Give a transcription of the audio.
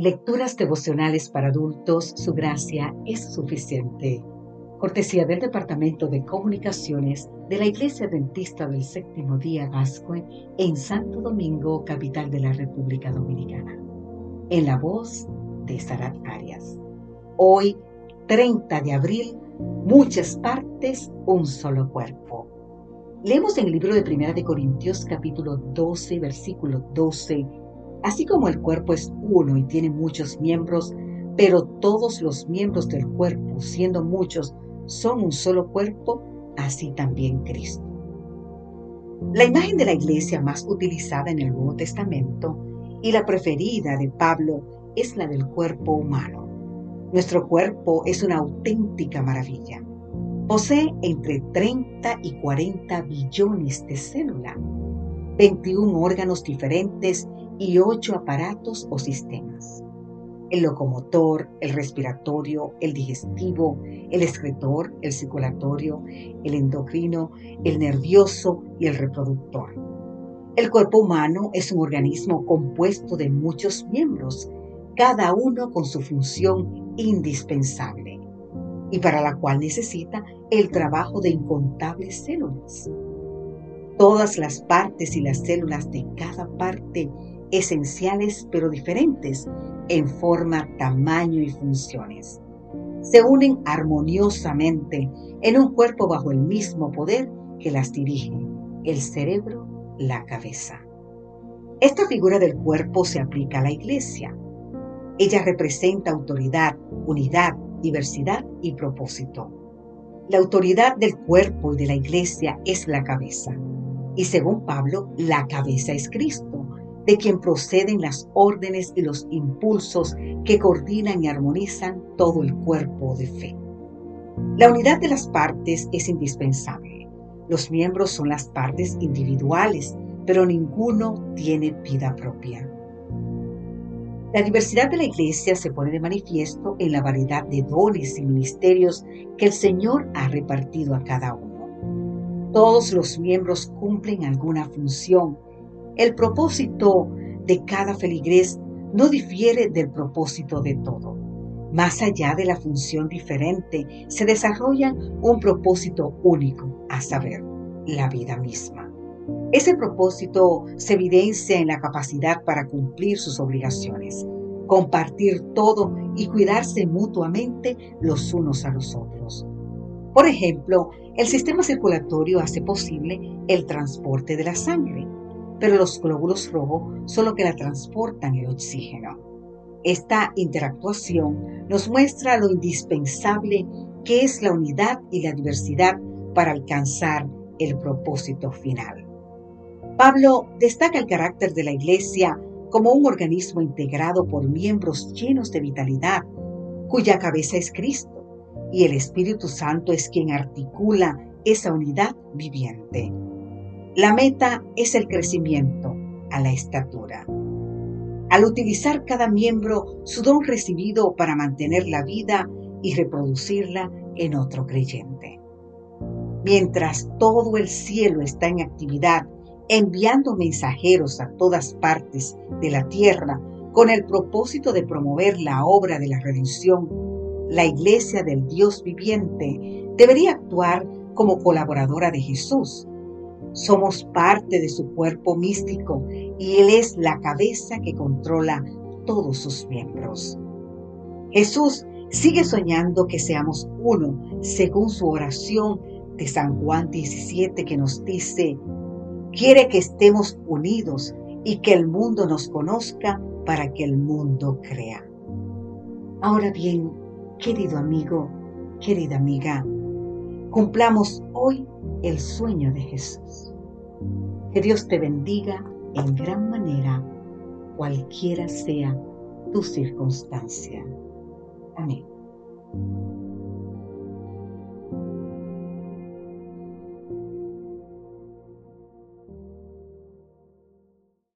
Lecturas devocionales para adultos, su gracia es suficiente. Cortesía del Departamento de Comunicaciones de la Iglesia Dentista del Séptimo Día Gascue en Santo Domingo, capital de la República Dominicana. En la voz de Sarat Arias. Hoy, 30 de abril, muchas partes, un solo cuerpo. Leemos en el libro de Primera de Corintios capítulo 12, versículo 12 Así como el cuerpo es uno y tiene muchos miembros, pero todos los miembros del cuerpo, siendo muchos, son un solo cuerpo, así también Cristo. La imagen de la iglesia más utilizada en el Nuevo Testamento y la preferida de Pablo es la del cuerpo humano. Nuestro cuerpo es una auténtica maravilla. Posee entre 30 y 40 billones de células, 21 órganos diferentes y ocho aparatos o sistemas. El locomotor, el respiratorio, el digestivo, el excretor, el circulatorio, el endocrino, el nervioso y el reproductor. El cuerpo humano es un organismo compuesto de muchos miembros, cada uno con su función indispensable y para la cual necesita el trabajo de incontables células. Todas las partes y las células de cada parte esenciales pero diferentes en forma, tamaño y funciones. Se unen armoniosamente en un cuerpo bajo el mismo poder que las dirige, el cerebro, la cabeza. Esta figura del cuerpo se aplica a la iglesia. Ella representa autoridad, unidad, diversidad y propósito. La autoridad del cuerpo y de la iglesia es la cabeza. Y según Pablo, la cabeza es Cristo de quien proceden las órdenes y los impulsos que coordinan y armonizan todo el cuerpo de fe. La unidad de las partes es indispensable. Los miembros son las partes individuales, pero ninguno tiene vida propia. La diversidad de la iglesia se pone de manifiesto en la variedad de dones y ministerios que el Señor ha repartido a cada uno. Todos los miembros cumplen alguna función el propósito de cada feligrés no difiere del propósito de todo. Más allá de la función diferente, se desarrolla un propósito único, a saber, la vida misma. Ese propósito se evidencia en la capacidad para cumplir sus obligaciones, compartir todo y cuidarse mutuamente los unos a los otros. Por ejemplo, el sistema circulatorio hace posible el transporte de la sangre pero los glóbulos rojos son los que la transportan el oxígeno. Esta interactuación nos muestra lo indispensable que es la unidad y la diversidad para alcanzar el propósito final. Pablo destaca el carácter de la Iglesia como un organismo integrado por miembros llenos de vitalidad, cuya cabeza es Cristo, y el Espíritu Santo es quien articula esa unidad viviente. La meta es el crecimiento a la estatura. Al utilizar cada miembro su don recibido para mantener la vida y reproducirla en otro creyente. Mientras todo el cielo está en actividad, enviando mensajeros a todas partes de la tierra con el propósito de promover la obra de la redención, la iglesia del Dios viviente debería actuar como colaboradora de Jesús somos parte de su cuerpo místico y Él es la cabeza que controla todos sus miembros. Jesús sigue soñando que seamos uno, según su oración de San Juan 17 que nos dice, quiere que estemos unidos y que el mundo nos conozca para que el mundo crea. Ahora bien, querido amigo, querida amiga, cumplamos hoy el sueño de Jesús. Que Dios te bendiga en gran manera, cualquiera sea tu circunstancia. Amén.